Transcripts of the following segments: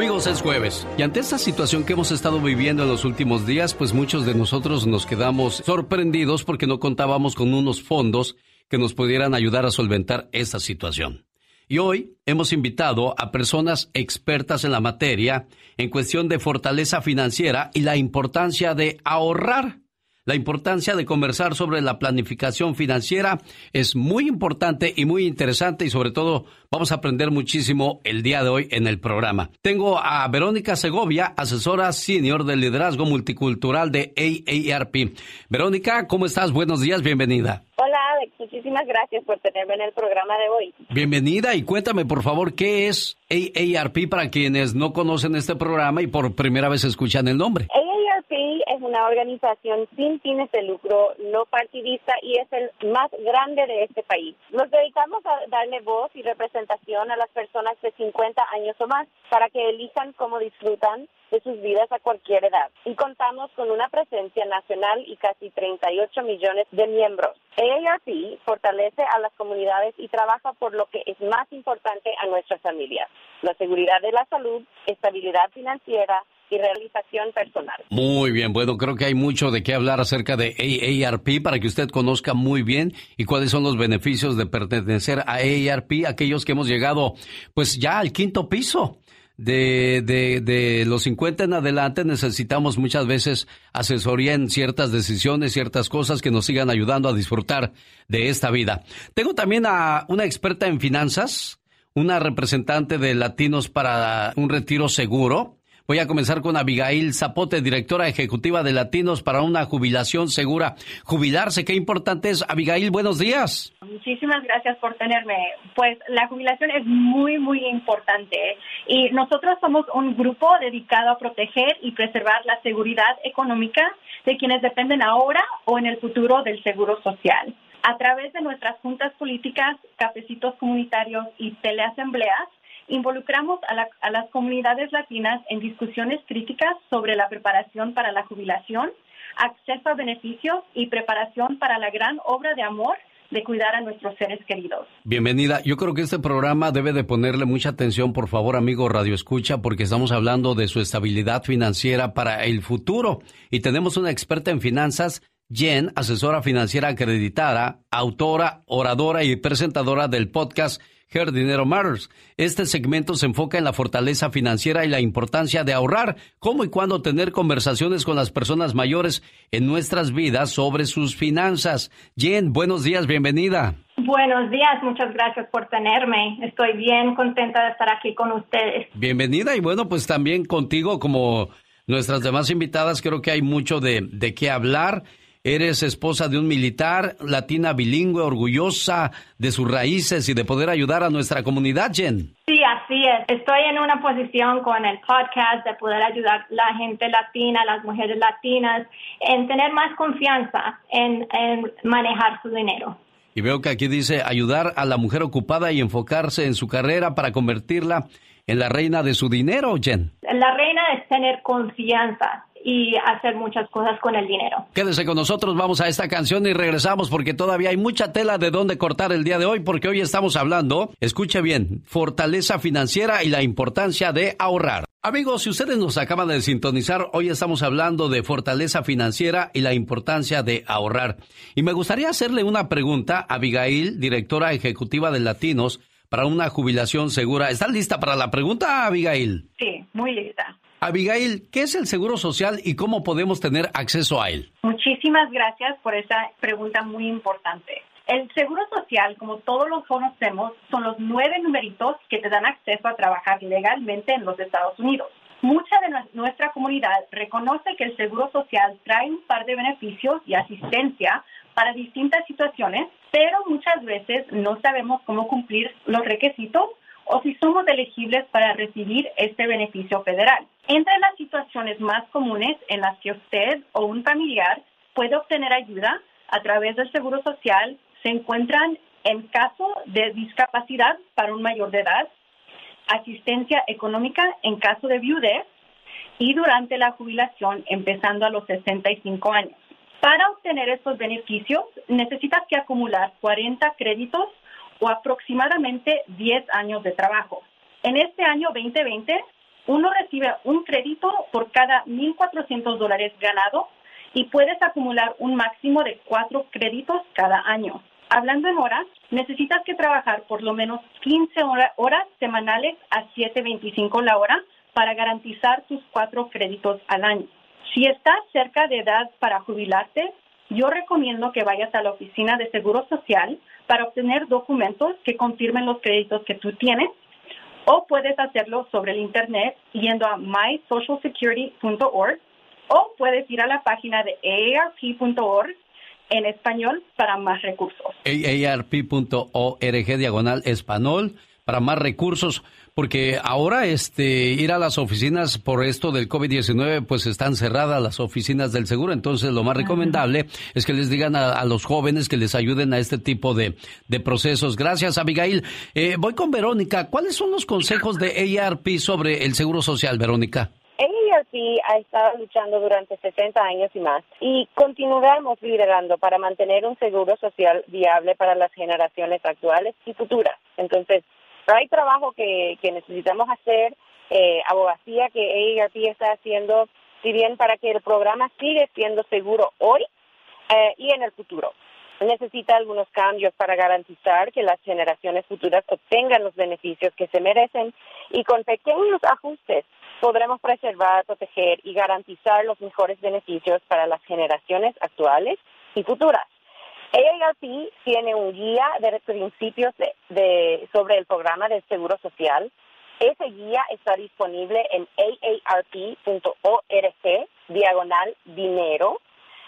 Amigos, es jueves y ante esta situación que hemos estado viviendo en los últimos días, pues muchos de nosotros nos quedamos sorprendidos porque no contábamos con unos fondos que nos pudieran ayudar a solventar esta situación. Y hoy hemos invitado a personas expertas en la materia en cuestión de fortaleza financiera y la importancia de ahorrar. La importancia de conversar sobre la planificación financiera es muy importante y muy interesante y sobre todo vamos a aprender muchísimo el día de hoy en el programa. Tengo a Verónica Segovia, asesora senior del liderazgo multicultural de AARP. Verónica, ¿cómo estás? Buenos días, bienvenida. Hola Alex, muchísimas gracias por tenerme en el programa de hoy. Bienvenida y cuéntame por favor qué es AARP para quienes no conocen este programa y por primera vez escuchan el nombre. AARP es una organización sin fines de lucro, no partidista y es el más grande de este país. Nos dedicamos a darle voz y representación a las personas de 50 años o más para que elijan cómo disfrutan de sus vidas a cualquier edad. Y contamos con una presencia nacional y casi 38 millones de miembros. AARP fortalece a las comunidades y trabaja por lo que es más importante a nuestras familias, la seguridad de la salud, estabilidad financiera, y realización personal. Muy bien, bueno, creo que hay mucho de qué hablar acerca de AARP para que usted conozca muy bien y cuáles son los beneficios de pertenecer a AARP, aquellos que hemos llegado pues ya al quinto piso de, de, de, los 50 en adelante necesitamos muchas veces asesoría en ciertas decisiones, ciertas cosas que nos sigan ayudando a disfrutar de esta vida. Tengo también a una experta en finanzas, una representante de Latinos para un retiro seguro. Voy a comenzar con Abigail Zapote, directora ejecutiva de Latinos para una jubilación segura. Jubilarse, qué importante es. Abigail, buenos días. Muchísimas gracias por tenerme. Pues la jubilación es muy, muy importante y nosotros somos un grupo dedicado a proteger y preservar la seguridad económica de quienes dependen ahora o en el futuro del seguro social. A través de nuestras juntas políticas, cafecitos comunitarios y teleasambleas, Involucramos a, las comunidades latinas en discusiones críticas sobre la preparación para la jubilación, acceso a beneficios y preparación para la gran obra de amor de cuidar a nuestros seres queridos. Bienvenida. Yo creo que este programa debe de ponerle mucha atención, por favor, amigo Radio Escucha, porque estamos hablando de su estabilidad financiera para el futuro. Y tenemos una experta en finanzas, Jen, asesora financiera acreditada, autora, oradora y presentadora del podcast Her Dinero Matters. Este segmento se enfoca en la fortaleza financiera y la importancia de ahorrar, cómo y cuándo tener conversaciones con las personas mayores en nuestras vidas sobre sus finanzas. Jen, buenos días, bienvenida. Buenos días, muchas gracias por tenerme. Estoy bien contenta de estar aquí con ustedes. Bienvenida y bueno, pues también contigo como nuestras demás invitadas, creo que hay mucho de, de qué hablar. Eres esposa de un militar, latina bilingüe, orgullosa de sus raíces y de poder ayudar a nuestra comunidad, Jen. Sí, así es. Estoy en una posición con el podcast de poder ayudar a la gente latina, las mujeres latinas, en tener más confianza en, en manejar su dinero. Y veo que aquí dice ayudar a la mujer ocupada y enfocarse en su carrera para convertirla en la reina de su dinero, Jen. La reina es tener confianza y hacer muchas cosas con el dinero. Quédese con nosotros, vamos a esta canción y regresamos porque todavía hay mucha tela de dónde cortar el día de hoy porque hoy estamos hablando, escuche bien, fortaleza financiera y la importancia de ahorrar. Amigos, si ustedes nos acaban de sintonizar, hoy estamos hablando de fortaleza financiera y la importancia de ahorrar. Y me gustaría hacerle una pregunta a Abigail, directora ejecutiva de Latinos, para una jubilación segura. ¿Estás lista para la pregunta, Abigail? Sí, muy lista. Abigail, ¿qué es el Seguro Social y cómo podemos tener acceso a él? Muchísimas gracias por esa pregunta muy importante. El Seguro Social, como todos lo conocemos, son los nueve numeritos que te dan acceso a trabajar legalmente en los Estados Unidos. Mucha de nuestra comunidad reconoce que el Seguro Social trae un par de beneficios y asistencia para distintas situaciones, pero muchas veces no sabemos cómo cumplir los requisitos o si somos elegibles para recibir este beneficio federal. Entre las situaciones más comunes en las que usted o un familiar puede obtener ayuda a través del Seguro Social se encuentran en caso de discapacidad para un mayor de edad, asistencia económica en caso de viudez y durante la jubilación empezando a los 65 años. Para obtener estos beneficios necesitas que acumular 40 créditos o aproximadamente 10 años de trabajo. En este año 2020 uno recibe un crédito por cada 1.400 dólares ganado y puedes acumular un máximo de cuatro créditos cada año. Hablando en horas, necesitas que trabajar por lo menos 15 horas semanales a 7.25 la hora para garantizar tus cuatro créditos al año. Si estás cerca de edad para jubilarte, yo recomiendo que vayas a la oficina de Seguro Social para obtener documentos que confirmen los créditos que tú tienes o puedes hacerlo sobre el Internet yendo a mysocialsecurity.org o puedes ir a la página de aarp.org en español para más recursos. aarp.org diagonal español para más recursos, porque ahora este ir a las oficinas por esto del COVID-19 pues están cerradas las oficinas del seguro, entonces lo más recomendable es que les digan a, los jóvenes que les ayuden a este tipo de, de procesos. Gracias, Abigail. Eh, voy con Verónica. ¿Cuáles son los consejos de ARP sobre el seguro social, Verónica? AARP ha estado luchando durante 60 años y más y continuaremos liderando para mantener un seguro social viable para las generaciones actuales y futuras. Entonces, hay trabajo que, necesitamos hacer, eh, abogacía que AARP está haciendo, si bien para que el programa siga siendo seguro hoy eh, y en el futuro. Necesita algunos cambios para garantizar que las generaciones futuras obtengan los beneficios que se merecen y con pequeños ajustes podremos preservar, proteger y garantizar los mejores beneficios para las generaciones actuales y futuras. AARP tiene un guía de principios de, sobre el programa del Seguro Social. Ese guía está disponible en aarp.org, diagonal dinero.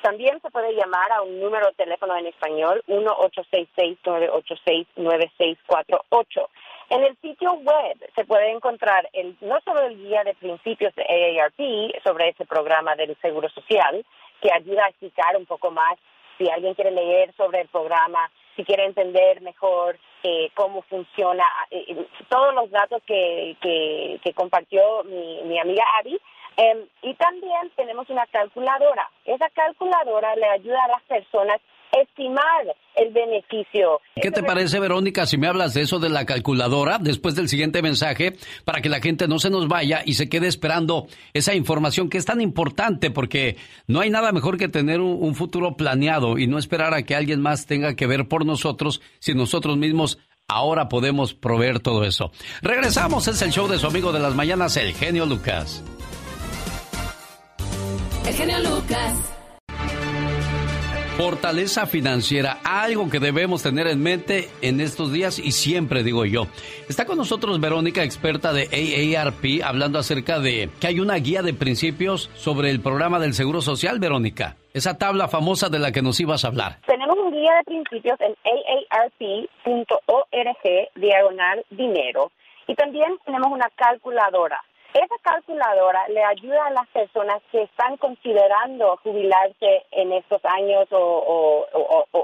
También se puede llamar a un número de teléfono en español, 1-866-986-9648. En el sitio web se puede encontrar el, no solo el guía de principios de AARP sobre ese programa del Seguro Social, que ayuda a explicar un poco más si alguien quiere leer sobre el programa, si quiere entender mejor eh, cómo funciona, eh, eh, todos los datos que, que, compartió mi, mi amiga Abby. Em, y también tenemos una calculadora. Esa calculadora le ayuda a las personas estimar el beneficio. ¿Qué te parece, Verónica, si me hablas de eso de la calculadora después del siguiente mensaje para que la gente no se nos vaya y se quede esperando esa información que es tan importante porque no hay nada mejor que tener un, futuro planeado y no esperar a que alguien más tenga que ver por nosotros si nosotros mismos ahora podemos proveer todo eso. Regresamos, es el show de su amigo de las mañanas, el genio Lucas. El genio Lucas. Fortaleza financiera, algo que debemos tener en mente en estos días y siempre digo yo. Está con nosotros Verónica, experta de AARP, hablando acerca de que hay una guía de principios sobre el programa del Seguro Social, Verónica. Esa tabla famosa de la que nos ibas a hablar. Tenemos un guía de principios en aarp.org, diagonal dinero. Y también tenemos una calculadora esa calculadora le ayuda a las personas que están considerando jubilarse en estos años o,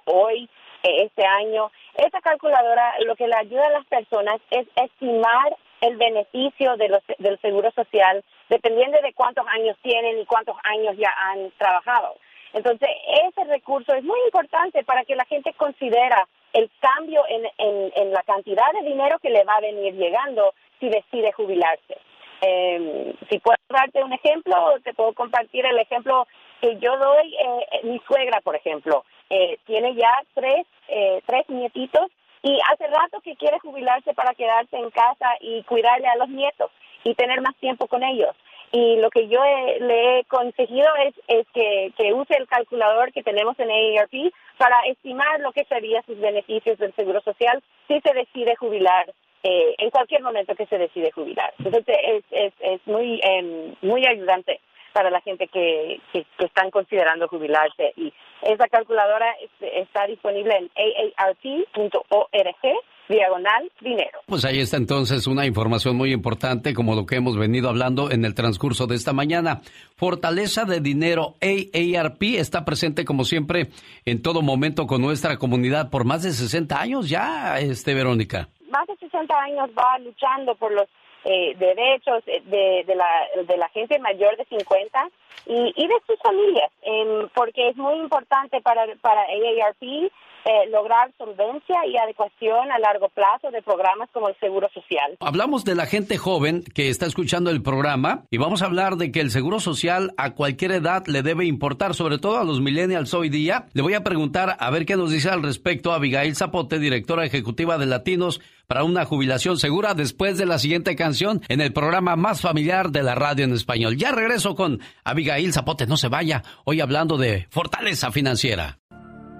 hoy, eh, este año. Esa calculadora lo que le ayuda a las personas es estimar el beneficio de los, del seguro social dependiendo de cuántos años tienen y cuántos años ya han trabajado. Entonces, ese recurso es muy importante para que la gente considera el cambio en, en la cantidad de dinero que le va a venir llegando si decide jubilarse. Eh, si puedo darte un ejemplo, te puedo compartir el ejemplo que yo doy. Eh, eh, mi suegra, por ejemplo, eh, tiene ya tres, tres nietitos y hace rato que quiere jubilarse para quedarse en casa y cuidarle a los nietos y tener más tiempo con ellos. Y lo que yo le he conseguido es, es que, que, use el calculador que tenemos en AARP para estimar lo que serían sus beneficios del Seguro Social si se decide jubilar eh, en cualquier momento que se decide jubilar. Entonces es, es, es muy, em, muy ayudante para la gente que, que, están considerando jubilarse. Y esa calculadora está disponible en aarp.org diagonal dinero. Pues ahí está entonces una información muy importante como lo que hemos venido hablando en el transcurso de esta mañana. Fortaleza de dinero AARP está presente como siempre en todo momento con nuestra comunidad por más de 60 años ya, este Verónica 60 años va luchando por los eh, derechos de, de, la, de la gente mayor de 50 y, y de sus familias, em, porque es muy importante para, para AARP eh, lograr solvencia y adecuación a largo plazo de programas como el Seguro Social. Hablamos de la gente joven que está escuchando el programa y vamos a hablar de que el Seguro Social a cualquier edad le debe importar, sobre todo a los millennials hoy día. Le voy a preguntar a ver qué nos dice al respecto a Abigail Zapote, directora ejecutiva de Latinos para una jubilación segura después de la siguiente canción en el programa más familiar de la radio en español. Ya regreso con Abigail Zapote, no se vaya, hoy hablando de fortaleza financiera.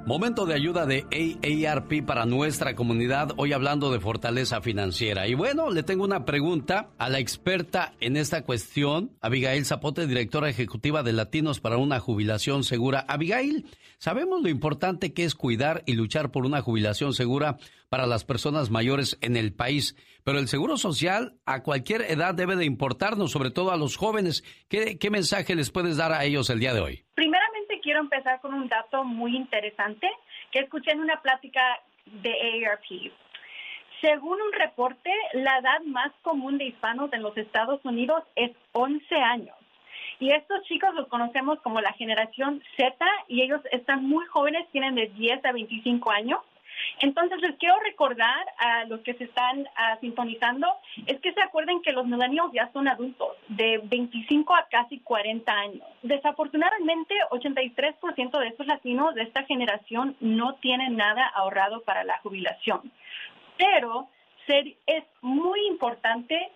Momento de ayuda de AARP para nuestra comunidad, hoy hablando de fortaleza financiera. Y bueno, le tengo una pregunta a la experta en esta cuestión, Abigail Zapote, directora ejecutiva de Latinos para una jubilación segura. Abigail, sabemos lo importante que es cuidar y luchar por una jubilación segura para las personas mayores en el país, pero el seguro social a cualquier edad debe de importarnos, sobre todo a los jóvenes. ¿Qué, qué mensaje les puedes dar a ellos el día de hoy? Primeramente, quiero empezar con un dato muy interesante que escuché en una plática de AARP. Según un reporte, la edad más común de hispanos en los Estados Unidos es 11 años. Y estos chicos los conocemos como la generación Z y ellos están muy jóvenes, tienen de 10 a 25 años. Entonces les quiero recordar a los que se están uh, sintonizando, es que se acuerden que los millennials ya son adultos, de 25 a casi 40 años. Desafortunadamente, 83% de estos latinos de esta generación no tienen nada ahorrado para la jubilación. Pero ser, es muy importante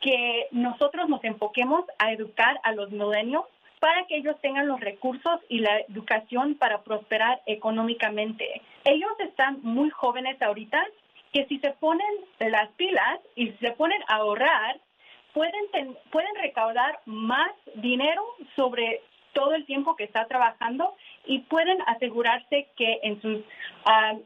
que nosotros nos enfoquemos a educar a los millennials para que ellos tengan los recursos y la educación para prosperar económicamente. Ellos están muy jóvenes ahorita que si se ponen las pilas y se ponen a ahorrar, pueden, pueden recaudar más dinero sobre todo el tiempo que está trabajando y pueden asegurarse que en sus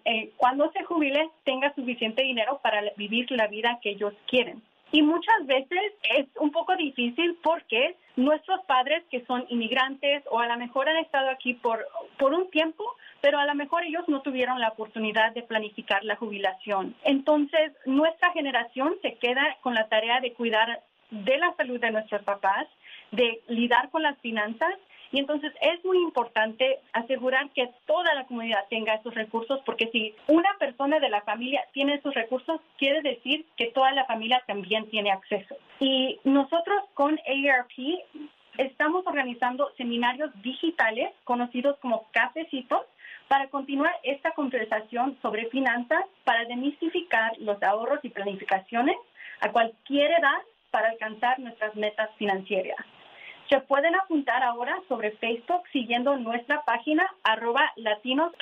eh, cuando se jubile tenga suficiente dinero para vivir la vida que ellos quieren. Y muchas veces es un poco difícil porque nuestros padres que son inmigrantes o a lo mejor han estado aquí por, por un tiempo, pero a lo mejor ellos no tuvieron la oportunidad de planificar la jubilación. Entonces, nuestra generación se queda con la tarea de cuidar de la salud de nuestros papás, de lidiar con las finanzas y entonces es muy importante asegurar que toda la comunidad tenga esos recursos, porque si una persona de la familia tiene esos recursos, quiere decir que toda la familia también tiene acceso. Y nosotros con ARP estamos organizando seminarios digitales conocidos como cafecitos para continuar esta conversación sobre finanzas, para demistificar los ahorros y planificaciones a cualquier edad para alcanzar nuestras metas financieras. Se pueden apuntar ahora sobre Facebook siguiendo nuestra página arroba latinos.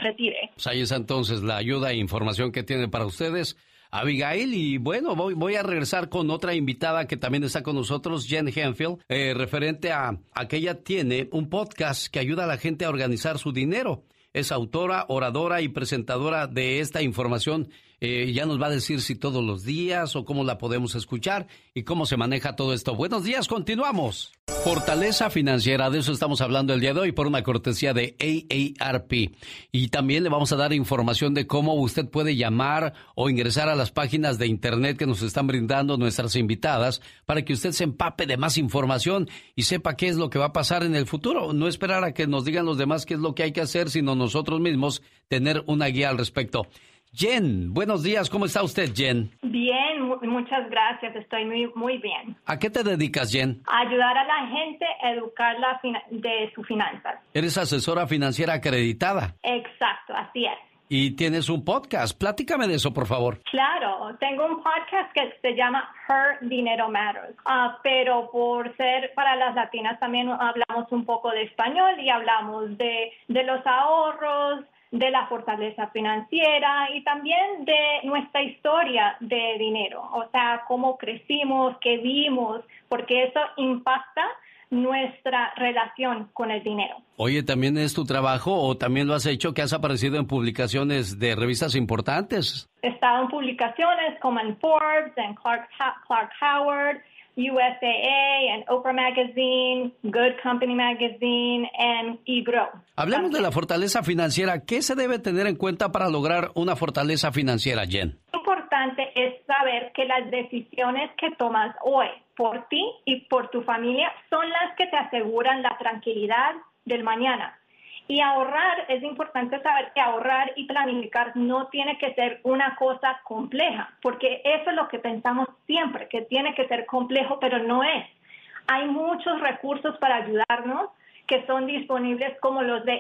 Pues ahí es entonces la ayuda e información que tiene para ustedes. Abigail, y bueno, voy, voy, a regresar con otra invitada que también está con nosotros, Jen Henfield, eh, referente a, a que ella tiene un podcast que ayuda a la gente a organizar su dinero. Es autora, oradora y presentadora de esta información eh, ya nos va a decir si todos los días o cómo la podemos escuchar y cómo se maneja todo esto. Buenos días, continuamos. Fortaleza financiera, de eso estamos hablando el día de hoy por una cortesía de AARP. Y también le vamos a dar información de cómo usted puede llamar o ingresar a las páginas de internet que nos están brindando nuestras invitadas para que usted se empape de más información y sepa qué es lo que va a pasar en el futuro. No esperar a que nos digan los demás qué es lo que hay que hacer, sino nosotros mismos tener una guía al respecto. Jen, buenos días, ¿cómo está usted, Jen? Bien, muchas gracias, estoy muy, muy bien. ¿A qué te dedicas, Jen? A ayudar a la gente a educarla de sus finanzas. ¿Eres asesora financiera acreditada? Exacto, así es. Y tienes un podcast. Platícame de eso, por favor. Claro, tengo un podcast que se llama Her Dinero Matters. Uh, pero por ser para las latinas también hablamos un poco de español y hablamos de, de los ahorros, de la fortaleza financiera y también de nuestra historia de dinero, o sea, cómo crecimos, qué vimos, porque eso impacta nuestra relación con el dinero. Oye, ¿también es tu trabajo o también lo has hecho que has aparecido en publicaciones de revistas importantes? He estado en publicaciones como en Forbes, en Clark, Clark Howard, USAA and Oprah Magazine, Good Company Magazine and eGrow. Hablemos de la fortaleza financiera. ¿Qué se debe tener en cuenta para lograr una fortaleza financiera, Jen? Importante es saber que las decisiones que tomas hoy por ti y por tu familia son las que te aseguran la tranquilidad del mañana. Y ahorrar, es importante saber que ahorrar y planificar no tiene que ser una cosa compleja, porque eso es lo que pensamos siempre, que tiene que ser complejo, pero no es. Hay muchos recursos para ayudarnos que son disponibles como los de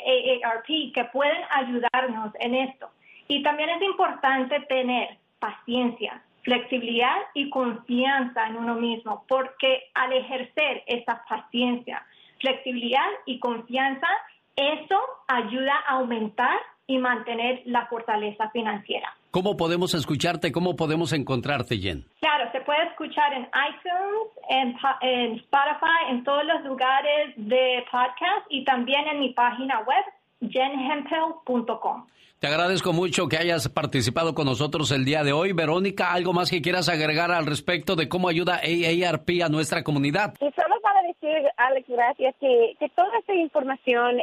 AARP que pueden ayudarnos en esto. Y también es importante tener paciencia, flexibilidad y confianza en uno mismo, porque al ejercer esa paciencia, flexibilidad y confianza, eso ayuda a aumentar y mantener la fortaleza financiera. ¿Cómo podemos escucharte? ¿Cómo podemos encontrarte, Jen? Claro, se puede escuchar en iTunes, en, Spotify, en todos los lugares de podcast y también en mi página web, jenhempel.com. Te agradezco mucho que hayas participado con nosotros el día de hoy. Verónica, ¿algo más que quieras agregar al respecto de cómo ayuda AARP a nuestra comunidad? Y solo para decir, Alex, gracias, que, que toda esta información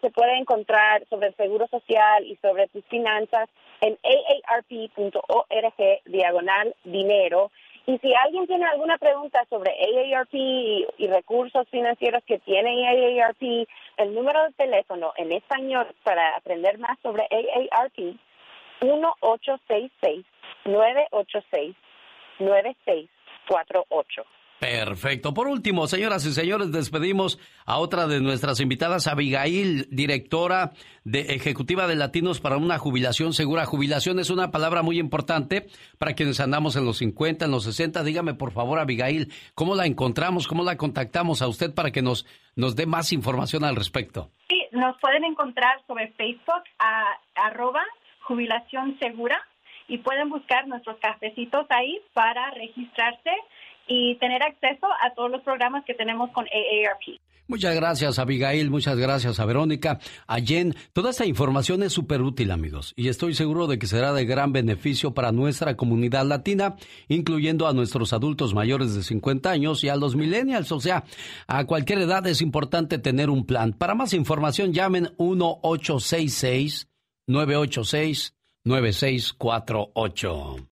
se puede encontrar sobre el seguro social y sobre tus finanzas en aarp.org diagonal dinero. Y si alguien tiene alguna pregunta sobre AARP y, recursos financieros que tiene AARP, el número de teléfono en español para aprender más sobre AARP, 1-866-986-9648. Perfecto. Por último, señoras y señores, despedimos a otra de nuestras invitadas, Abigail, directora de ejecutiva de Latinos para una jubilación segura. Jubilación es una palabra muy importante para quienes andamos en los 50, en los 60. Dígame, por favor, Abigail, ¿cómo la encontramos? ¿Cómo la contactamos a usted para que nos, nos dé más información al respecto? Sí, nos pueden encontrar sobre Facebook a arroba jubilación segura y pueden buscar nuestros cafecitos ahí para registrarse y tener acceso a todos los programas que tenemos con AARP. Muchas gracias, Abigail. Muchas gracias a Verónica, a Jen. Toda esta información es súper útil, amigos, y estoy seguro de que será de gran beneficio para nuestra comunidad latina, incluyendo a nuestros adultos mayores de 50 años y a los millennials. O sea, a cualquier edad es importante tener un plan. Para más información, llamen 1-866-986-9648.